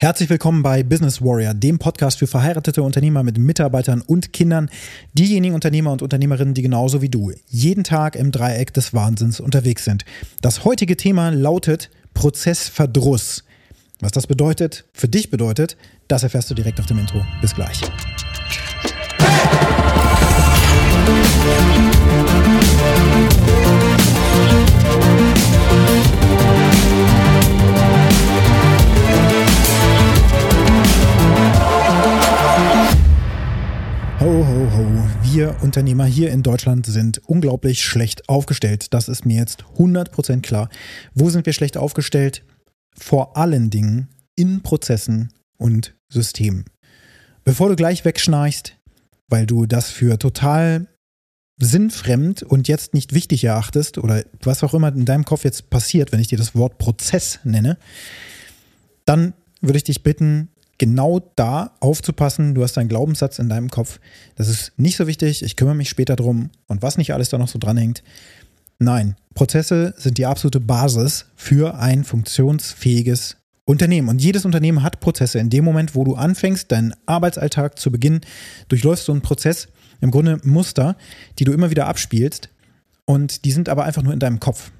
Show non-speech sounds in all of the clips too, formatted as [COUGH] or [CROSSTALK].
Herzlich willkommen bei Business Warrior, dem Podcast für verheiratete Unternehmer mit Mitarbeitern und Kindern, diejenigen Unternehmer und Unternehmerinnen, die genauso wie du jeden Tag im Dreieck des Wahnsinns unterwegs sind. Das heutige Thema lautet Prozessverdruss. Was das bedeutet, für dich bedeutet, das erfährst du direkt nach dem Intro. Bis gleich. Wir Unternehmer hier in Deutschland sind unglaublich schlecht aufgestellt. Das ist mir jetzt 100% klar. Wo sind wir schlecht aufgestellt? Vor allen Dingen in Prozessen und Systemen. Bevor du gleich wegschnarchst, weil du das für total sinnfremd und jetzt nicht wichtig erachtest oder was auch immer in deinem Kopf jetzt passiert, wenn ich dir das Wort Prozess nenne, dann würde ich dich bitten, genau da aufzupassen. Du hast einen Glaubenssatz in deinem Kopf. Das ist nicht so wichtig. Ich kümmere mich später drum und was nicht alles da noch so dranhängt. Nein, Prozesse sind die absolute Basis für ein funktionsfähiges Unternehmen. Und jedes Unternehmen hat Prozesse. In dem Moment, wo du anfängst, deinen Arbeitsalltag zu beginnen, durchläufst du einen Prozess, im Grunde Muster, die du immer wieder abspielst. Und die sind aber einfach nur in deinem Kopf.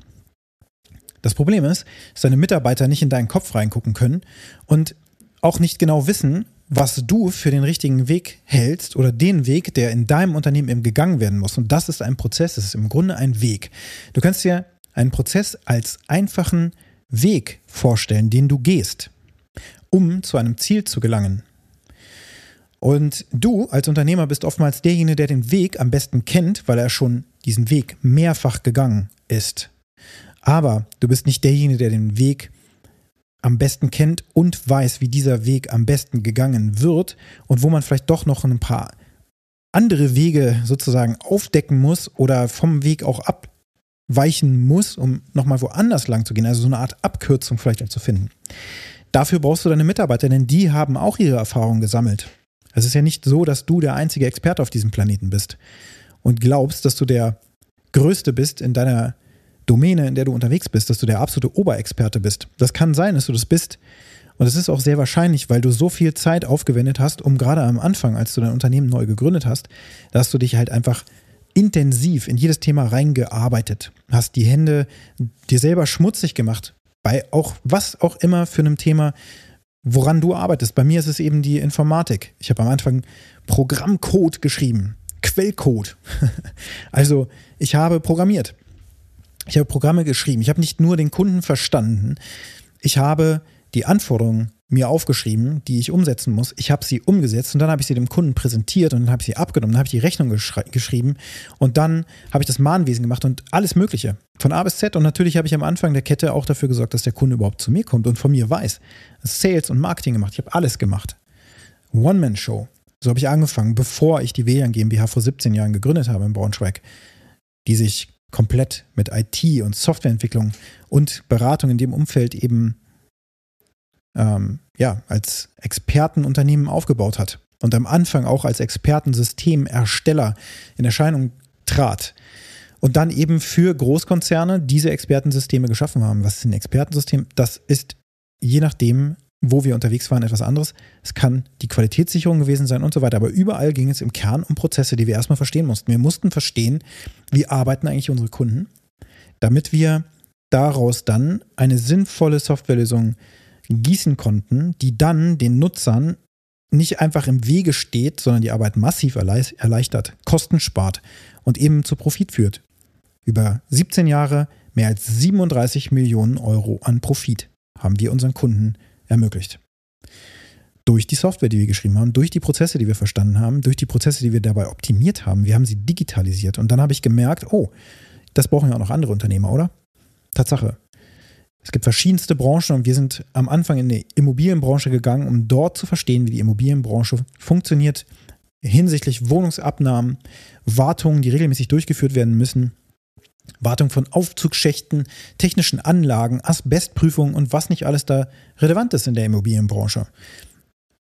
Das Problem ist, dass deine Mitarbeiter nicht in deinen Kopf reingucken können und auch nicht genau wissen, was du für den richtigen Weg hältst oder den Weg, der in deinem Unternehmen eben gegangen werden muss. Und das ist ein Prozess, das ist im Grunde ein Weg. Du kannst dir einen Prozess als einfachen Weg vorstellen, den du gehst, um zu einem Ziel zu gelangen. Und du als Unternehmer bist oftmals derjenige, der den Weg am besten kennt, weil er schon diesen Weg mehrfach gegangen ist. Aber du bist nicht derjenige, der den Weg am besten kennt und weiß, wie dieser Weg am besten gegangen wird und wo man vielleicht doch noch ein paar andere Wege sozusagen aufdecken muss oder vom Weg auch abweichen muss, um nochmal woanders lang zu gehen. Also so eine Art Abkürzung vielleicht auch zu finden. Dafür brauchst du deine Mitarbeiter, denn die haben auch ihre Erfahrungen gesammelt. Es ist ja nicht so, dass du der einzige Experte auf diesem Planeten bist und glaubst, dass du der Größte bist in deiner Domäne, in der du unterwegs bist, dass du der absolute Oberexperte bist. Das kann sein, dass du das bist. Und es ist auch sehr wahrscheinlich, weil du so viel Zeit aufgewendet hast, um gerade am Anfang, als du dein Unternehmen neu gegründet hast, dass du dich halt einfach intensiv in jedes Thema reingearbeitet, hast die Hände dir selber schmutzig gemacht, bei auch was auch immer für einem Thema, woran du arbeitest. Bei mir ist es eben die Informatik. Ich habe am Anfang Programmcode geschrieben, Quellcode. [LAUGHS] also ich habe programmiert. Ich habe Programme geschrieben. Ich habe nicht nur den Kunden verstanden. Ich habe die Anforderungen mir aufgeschrieben, die ich umsetzen muss. Ich habe sie umgesetzt und dann habe ich sie dem Kunden präsentiert und dann habe ich sie abgenommen, dann habe ich die Rechnung geschrieben und dann habe ich das Mahnwesen gemacht und alles Mögliche. Von A bis Z und natürlich habe ich am Anfang der Kette auch dafür gesorgt, dass der Kunde überhaupt zu mir kommt und von mir weiß. Sales und Marketing gemacht. Ich habe alles gemacht. One-Man-Show. So habe ich angefangen, bevor ich die WLAN GmbH vor 17 Jahren gegründet habe in Braunschweig, die sich komplett mit IT und Softwareentwicklung und Beratung in dem Umfeld eben ähm, ja, als Expertenunternehmen aufgebaut hat und am Anfang auch als Expertensystemersteller in Erscheinung trat und dann eben für Großkonzerne diese Expertensysteme geschaffen haben. Was ist ein Expertensystem? Das ist je nachdem wo wir unterwegs waren, etwas anderes. Es kann die Qualitätssicherung gewesen sein und so weiter. Aber überall ging es im Kern um Prozesse, die wir erstmal verstehen mussten. Wir mussten verstehen, wie arbeiten eigentlich unsere Kunden, damit wir daraus dann eine sinnvolle Softwarelösung gießen konnten, die dann den Nutzern nicht einfach im Wege steht, sondern die Arbeit massiv erleichtert, Kosten spart und eben zu Profit führt. Über 17 Jahre mehr als 37 Millionen Euro an Profit haben wir unseren Kunden ermöglicht. Durch die Software, die wir geschrieben haben, durch die Prozesse, die wir verstanden haben, durch die Prozesse, die wir dabei optimiert haben. Wir haben sie digitalisiert. Und dann habe ich gemerkt, oh, das brauchen ja auch noch andere Unternehmer, oder? Tatsache. Es gibt verschiedenste Branchen und wir sind am Anfang in die Immobilienbranche gegangen, um dort zu verstehen, wie die Immobilienbranche funktioniert hinsichtlich Wohnungsabnahmen, Wartungen, die regelmäßig durchgeführt werden müssen, Wartung von Aufzugschächten, technischen Anlagen, Asbestprüfungen und was nicht alles da relevant ist in der Immobilienbranche.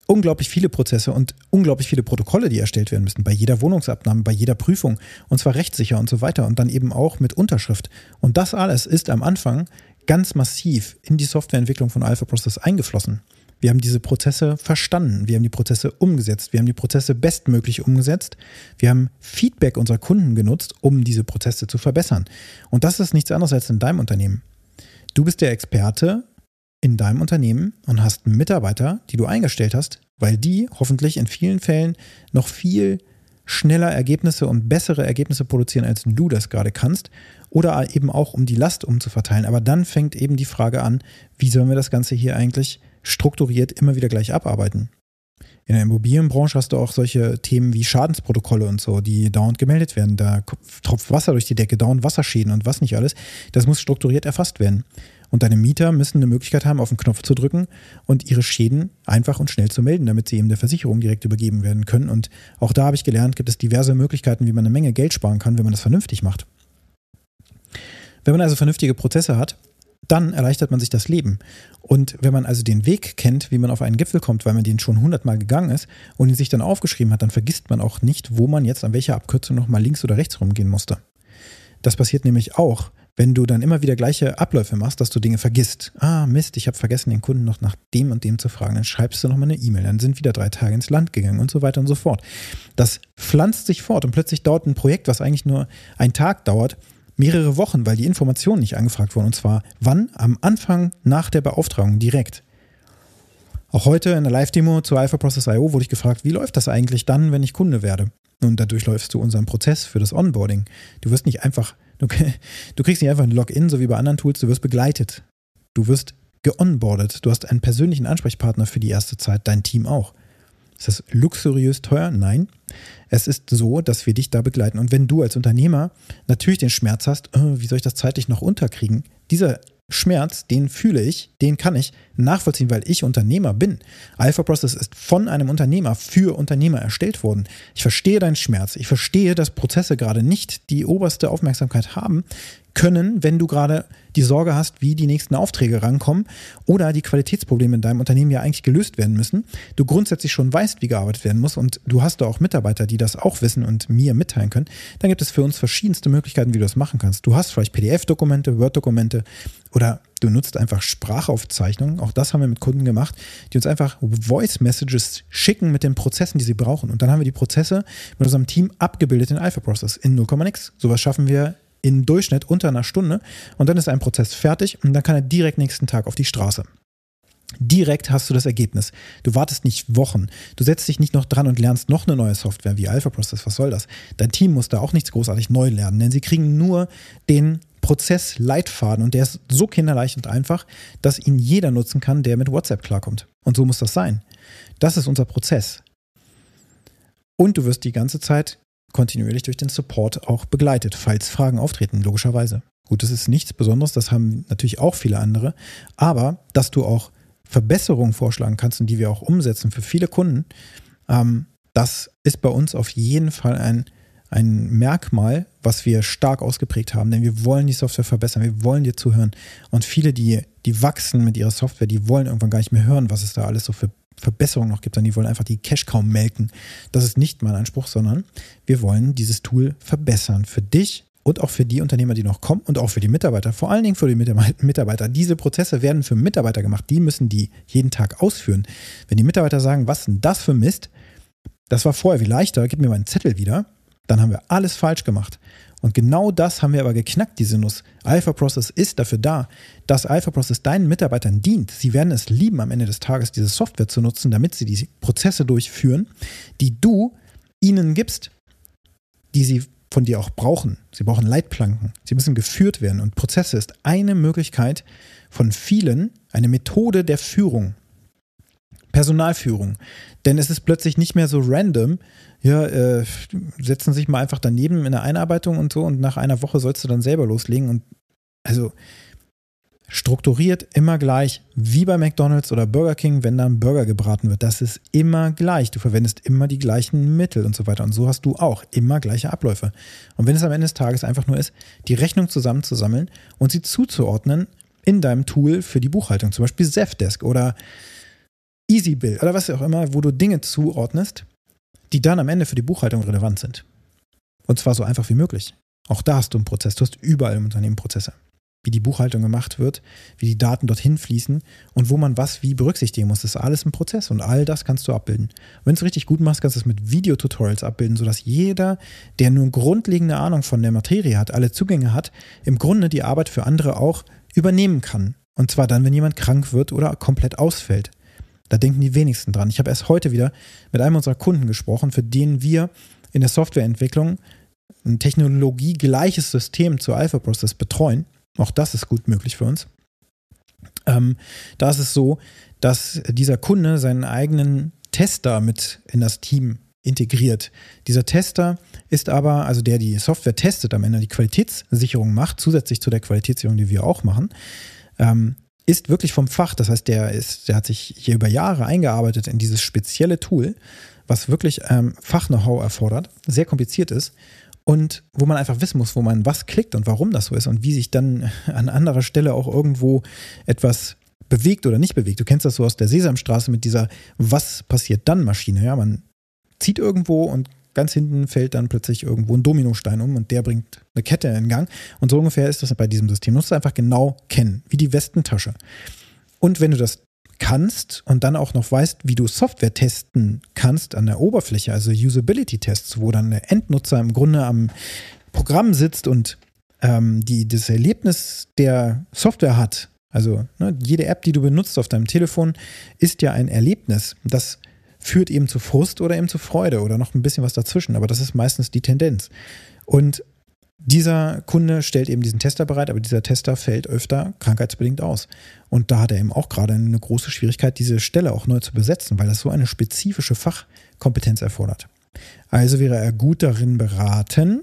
Unglaublich viele Prozesse und unglaublich viele Protokolle, die erstellt werden müssen, bei jeder Wohnungsabnahme, bei jeder Prüfung und zwar rechtssicher und so weiter und dann eben auch mit Unterschrift. Und das alles ist am Anfang ganz massiv in die Softwareentwicklung von Alpha Process eingeflossen. Wir haben diese Prozesse verstanden. Wir haben die Prozesse umgesetzt. Wir haben die Prozesse bestmöglich umgesetzt. Wir haben Feedback unserer Kunden genutzt, um diese Prozesse zu verbessern. Und das ist nichts anderes als in deinem Unternehmen. Du bist der Experte in deinem Unternehmen und hast Mitarbeiter, die du eingestellt hast, weil die hoffentlich in vielen Fällen noch viel schneller Ergebnisse und bessere Ergebnisse produzieren, als du das gerade kannst. Oder eben auch, um die Last umzuverteilen. Aber dann fängt eben die Frage an, wie sollen wir das Ganze hier eigentlich strukturiert immer wieder gleich abarbeiten? In der Immobilienbranche hast du auch solche Themen wie Schadensprotokolle und so, die dauernd gemeldet werden. Da tropft Wasser durch die Decke, dauernd Wasserschäden und was nicht alles. Das muss strukturiert erfasst werden. Und deine Mieter müssen eine Möglichkeit haben, auf den Knopf zu drücken und ihre Schäden einfach und schnell zu melden, damit sie eben der Versicherung direkt übergeben werden können. Und auch da habe ich gelernt, gibt es diverse Möglichkeiten, wie man eine Menge Geld sparen kann, wenn man das vernünftig macht. Wenn man also vernünftige Prozesse hat, dann erleichtert man sich das Leben. Und wenn man also den Weg kennt, wie man auf einen Gipfel kommt, weil man den schon hundertmal gegangen ist und ihn sich dann aufgeschrieben hat, dann vergisst man auch nicht, wo man jetzt an welcher Abkürzung nochmal links oder rechts rumgehen musste. Das passiert nämlich auch, wenn du dann immer wieder gleiche Abläufe machst, dass du Dinge vergisst. Ah, Mist, ich habe vergessen, den Kunden noch nach dem und dem zu fragen. Dann schreibst du nochmal eine E-Mail, dann sind wieder drei Tage ins Land gegangen und so weiter und so fort. Das pflanzt sich fort und plötzlich dauert ein Projekt, was eigentlich nur einen Tag dauert, mehrere Wochen, weil die Informationen nicht angefragt wurden. Und zwar wann? Am Anfang nach der Beauftragung direkt. Auch heute in der Live-Demo zu Alpha Process IO wurde ich gefragt, wie läuft das eigentlich dann, wenn ich Kunde werde? Nun, dadurch läufst du unseren Prozess für das Onboarding. Du wirst nicht einfach Du, [LAUGHS] du kriegst nicht einfach ein Login, so wie bei anderen Tools, du wirst begleitet. Du wirst geonboardet. Du hast einen persönlichen Ansprechpartner für die erste Zeit, dein Team auch. Ist das luxuriös teuer? Nein. Es ist so, dass wir dich da begleiten. Und wenn du als Unternehmer natürlich den Schmerz hast, oh, wie soll ich das zeitlich noch unterkriegen? Dieser Schmerz, den fühle ich, den kann ich nachvollziehen, weil ich Unternehmer bin. Alpha Process ist von einem Unternehmer für Unternehmer erstellt worden. Ich verstehe deinen Schmerz. Ich verstehe, dass Prozesse gerade nicht die oberste Aufmerksamkeit haben können, wenn du gerade die Sorge hast, wie die nächsten Aufträge rankommen oder die Qualitätsprobleme in deinem Unternehmen ja eigentlich gelöst werden müssen. Du grundsätzlich schon weißt, wie gearbeitet werden muss und du hast da auch Mitarbeiter, die das auch wissen und mir mitteilen können. Dann gibt es für uns verschiedenste Möglichkeiten, wie du das machen kannst. Du hast vielleicht PDF-Dokumente, Word-Dokumente oder du nutzt einfach Sprachaufzeichnungen. Auch das haben wir mit Kunden gemacht, die uns einfach Voice-Messages schicken mit den Prozessen, die sie brauchen. Und dann haben wir die Prozesse mit unserem Team abgebildet in Alpha Process in 0,x. Sowas schaffen wir im Durchschnitt unter einer Stunde und dann ist ein Prozess fertig und dann kann er direkt nächsten Tag auf die Straße. Direkt hast du das Ergebnis. Du wartest nicht Wochen. Du setzt dich nicht noch dran und lernst noch eine neue Software wie Alpha Process. Was soll das? Dein Team muss da auch nichts großartig neu lernen, denn sie kriegen nur den Prozessleitfaden und der ist so kinderleicht und einfach, dass ihn jeder nutzen kann, der mit WhatsApp klarkommt. Und so muss das sein. Das ist unser Prozess. Und du wirst die ganze Zeit kontinuierlich durch den Support auch begleitet, falls Fragen auftreten, logischerweise. Gut, das ist nichts Besonderes, das haben natürlich auch viele andere, aber dass du auch Verbesserungen vorschlagen kannst und die wir auch umsetzen für viele Kunden, ähm, das ist bei uns auf jeden Fall ein, ein Merkmal, was wir stark ausgeprägt haben, denn wir wollen die Software verbessern, wir wollen dir zuhören. Und viele, die, die wachsen mit ihrer Software, die wollen irgendwann gar nicht mehr hören, was es da alles so für Verbesserungen noch gibt, sondern die wollen einfach die Cash kaum melken. Das ist nicht mein Anspruch, sondern wir wollen dieses Tool verbessern für dich und auch für die Unternehmer, die noch kommen und auch für die Mitarbeiter. Vor allen Dingen für die Mitarbeiter. Diese Prozesse werden für Mitarbeiter gemacht. Die müssen die jeden Tag ausführen. Wenn die Mitarbeiter sagen, was denn das für Mist? Das war vorher wie leichter, gib mir meinen Zettel wieder. Dann haben wir alles falsch gemacht. Und genau das haben wir aber geknackt, diese Nuss. Alpha Process ist dafür da, dass Alpha Process deinen Mitarbeitern dient. Sie werden es lieben, am Ende des Tages diese Software zu nutzen, damit sie die Prozesse durchführen, die du ihnen gibst, die sie von dir auch brauchen. Sie brauchen Leitplanken. Sie müssen geführt werden. Und Prozesse ist eine Möglichkeit von vielen, eine Methode der Führung. Personalführung. Denn es ist plötzlich nicht mehr so random, ja, äh, setzen sich mal einfach daneben in der Einarbeitung und so und nach einer Woche sollst du dann selber loslegen und also strukturiert immer gleich, wie bei McDonald's oder Burger King, wenn da ein Burger gebraten wird. Das ist immer gleich. Du verwendest immer die gleichen Mittel und so weiter. Und so hast du auch immer gleiche Abläufe. Und wenn es am Ende des Tages einfach nur ist, die Rechnung zusammenzusammeln und sie zuzuordnen in deinem Tool für die Buchhaltung, zum Beispiel Zefdesk oder EasyBill oder was auch immer, wo du Dinge zuordnest, die dann am Ende für die Buchhaltung relevant sind. Und zwar so einfach wie möglich. Auch da hast du einen Prozess. Du hast überall im Unternehmen Prozesse. wie die Buchhaltung gemacht wird, wie die Daten dorthin fließen und wo man was wie berücksichtigen muss. Das ist alles ein Prozess und all das kannst du abbilden. Wenn du es richtig gut machst, kannst du es mit Videotutorials abbilden, sodass jeder, der nur grundlegende Ahnung von der Materie hat, alle Zugänge hat, im Grunde die Arbeit für andere auch übernehmen kann. Und zwar dann, wenn jemand krank wird oder komplett ausfällt. Da denken die wenigsten dran. Ich habe erst heute wieder mit einem unserer Kunden gesprochen, für den wir in der Softwareentwicklung ein technologiegleiches System zu Alpha Process betreuen. Auch das ist gut möglich für uns. Ähm, da ist es so, dass dieser Kunde seinen eigenen Tester mit in das Team integriert. Dieser Tester ist aber, also der die Software testet, am Ende die Qualitätssicherung macht, zusätzlich zu der Qualitätssicherung, die wir auch machen, ähm, ist wirklich vom Fach. Das heißt, der ist, der hat sich hier über Jahre eingearbeitet in dieses spezielle Tool, was wirklich ähm, Fach-Know-how erfordert, sehr kompliziert ist und wo man einfach wissen muss, wo man was klickt und warum das so ist und wie sich dann an anderer Stelle auch irgendwo etwas bewegt oder nicht bewegt. Du kennst das so aus der Sesamstraße mit dieser Was passiert dann Maschine. Ja, man zieht irgendwo und ganz hinten fällt dann plötzlich irgendwo ein Dominostein um und der bringt eine Kette in Gang. Und so ungefähr ist das bei diesem System. Du musst es einfach genau kennen, wie die Westentasche. Und wenn du das kannst und dann auch noch weißt, wie du Software testen kannst an der Oberfläche, also Usability-Tests, wo dann der Endnutzer im Grunde am Programm sitzt und ähm, die, das Erlebnis der Software hat. Also ne, jede App, die du benutzt auf deinem Telefon, ist ja ein Erlebnis. Das führt eben zu Frust oder eben zu Freude oder noch ein bisschen was dazwischen, aber das ist meistens die Tendenz. Und dieser Kunde stellt eben diesen Tester bereit, aber dieser Tester fällt öfter krankheitsbedingt aus. Und da hat er eben auch gerade eine große Schwierigkeit, diese Stelle auch neu zu besetzen, weil das so eine spezifische Fachkompetenz erfordert. Also wäre er gut darin beraten,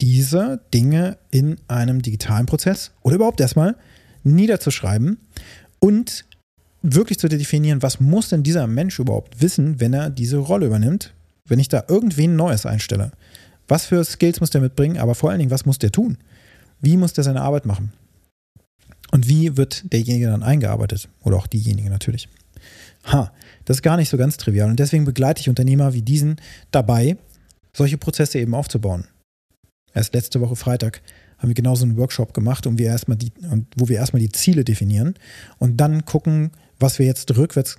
diese Dinge in einem digitalen Prozess oder überhaupt erstmal niederzuschreiben und wirklich zu definieren, was muss denn dieser Mensch überhaupt wissen, wenn er diese Rolle übernimmt, wenn ich da irgendwen Neues einstelle. Was für Skills muss der mitbringen, aber vor allen Dingen, was muss der tun? Wie muss der seine Arbeit machen? Und wie wird derjenige dann eingearbeitet? Oder auch diejenige natürlich. Ha, das ist gar nicht so ganz trivial. Und deswegen begleite ich Unternehmer wie diesen dabei, solche Prozesse eben aufzubauen. Erst letzte Woche Freitag haben wir genauso einen Workshop gemacht, um wir erstmal die, wo wir erstmal die Ziele definieren und dann gucken, was wir jetzt rückwärts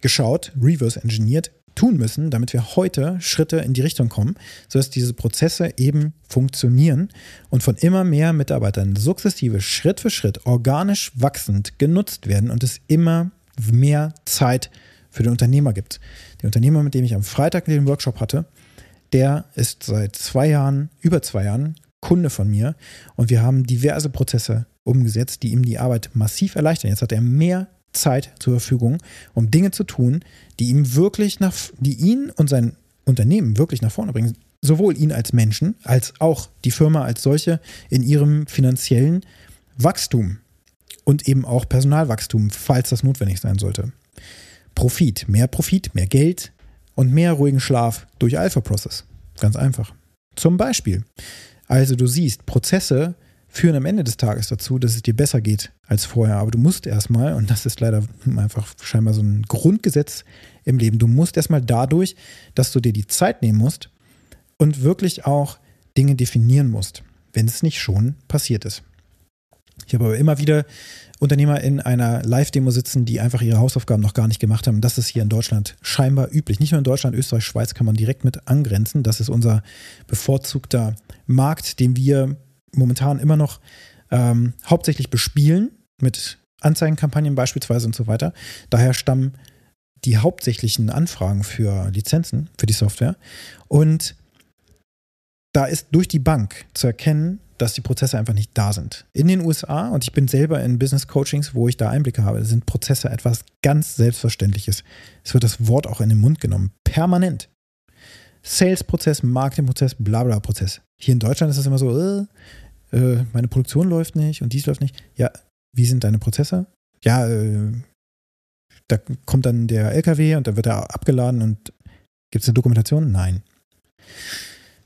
geschaut, reverse engineert, tun müssen, damit wir heute Schritte in die Richtung kommen, sodass diese Prozesse eben funktionieren und von immer mehr Mitarbeitern sukzessive Schritt für Schritt organisch wachsend genutzt werden und es immer mehr Zeit für den Unternehmer gibt. Der Unternehmer, mit dem ich am Freitag den Workshop hatte, der ist seit zwei Jahren, über zwei Jahren Kunde von mir und wir haben diverse Prozesse umgesetzt, die ihm die Arbeit massiv erleichtern. Jetzt hat er mehr Zeit zur Verfügung, um Dinge zu tun, die ihm wirklich nach, die ihn und sein Unternehmen wirklich nach vorne bringen. Sowohl ihn als Menschen, als auch die Firma als solche in ihrem finanziellen Wachstum und eben auch Personalwachstum, falls das notwendig sein sollte. Profit, mehr Profit, mehr Geld und mehr ruhigen Schlaf durch Alpha Process. Ganz einfach. Zum Beispiel. Also du siehst, Prozesse führen am Ende des Tages dazu, dass es dir besser geht als vorher. Aber du musst erstmal, und das ist leider einfach scheinbar so ein Grundgesetz im Leben, du musst erstmal dadurch, dass du dir die Zeit nehmen musst und wirklich auch Dinge definieren musst, wenn es nicht schon passiert ist. Ich habe aber immer wieder Unternehmer in einer Live-Demo sitzen, die einfach ihre Hausaufgaben noch gar nicht gemacht haben. Das ist hier in Deutschland scheinbar üblich. Nicht nur in Deutschland, Österreich, Schweiz kann man direkt mit angrenzen. Das ist unser bevorzugter Markt, den wir momentan immer noch ähm, hauptsächlich bespielen mit Anzeigenkampagnen beispielsweise und so weiter. Daher stammen die hauptsächlichen Anfragen für Lizenzen für die Software. Und da ist durch die Bank zu erkennen, dass die Prozesse einfach nicht da sind. In den USA, und ich bin selber in Business Coachings, wo ich da Einblicke habe, sind Prozesse etwas ganz Selbstverständliches. Es wird das Wort auch in den Mund genommen. Permanent. Sales-Prozess, Marketing-Prozess, Blabla-Prozess. Hier in Deutschland ist es immer so, äh, äh, meine Produktion läuft nicht und dies läuft nicht. Ja, wie sind deine Prozesse? Ja, äh, da kommt dann der LKW und dann wird er abgeladen und gibt es eine Dokumentation? Nein.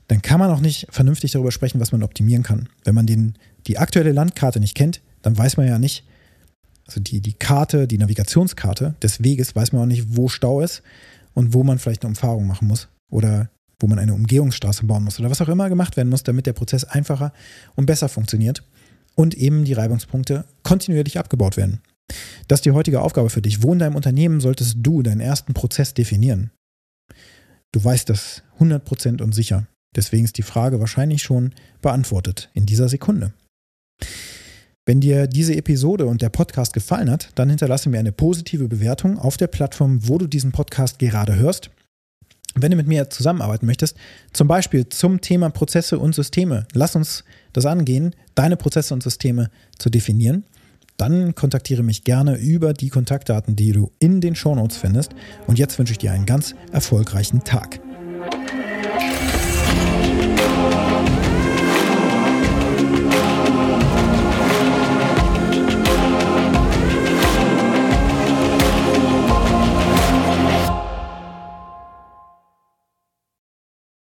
Dann kann man auch nicht vernünftig darüber sprechen, was man optimieren kann. Wenn man den, die aktuelle Landkarte nicht kennt, dann weiß man ja nicht, also die, die Karte, die Navigationskarte des Weges, weiß man auch nicht, wo Stau ist und wo man vielleicht eine Umfahrung machen muss oder wo man eine Umgehungsstraße bauen muss oder was auch immer gemacht werden muss, damit der Prozess einfacher und besser funktioniert. und eben die Reibungspunkte kontinuierlich abgebaut werden. Das ist die heutige Aufgabe für dich. Wo in deinem Unternehmen solltest du deinen ersten Prozess definieren? Du weißt das 100% und sicher. Deswegen ist die Frage wahrscheinlich schon beantwortet in dieser Sekunde. Wenn dir diese Episode und der Podcast gefallen hat, dann hinterlasse mir eine positive Bewertung auf der Plattform, wo du diesen Podcast gerade hörst. Wenn du mit mir zusammenarbeiten möchtest, zum Beispiel zum Thema Prozesse und Systeme, lass uns das angehen, deine Prozesse und Systeme zu definieren, dann kontaktiere mich gerne über die Kontaktdaten, die du in den Shownotes findest. Und jetzt wünsche ich dir einen ganz erfolgreichen Tag.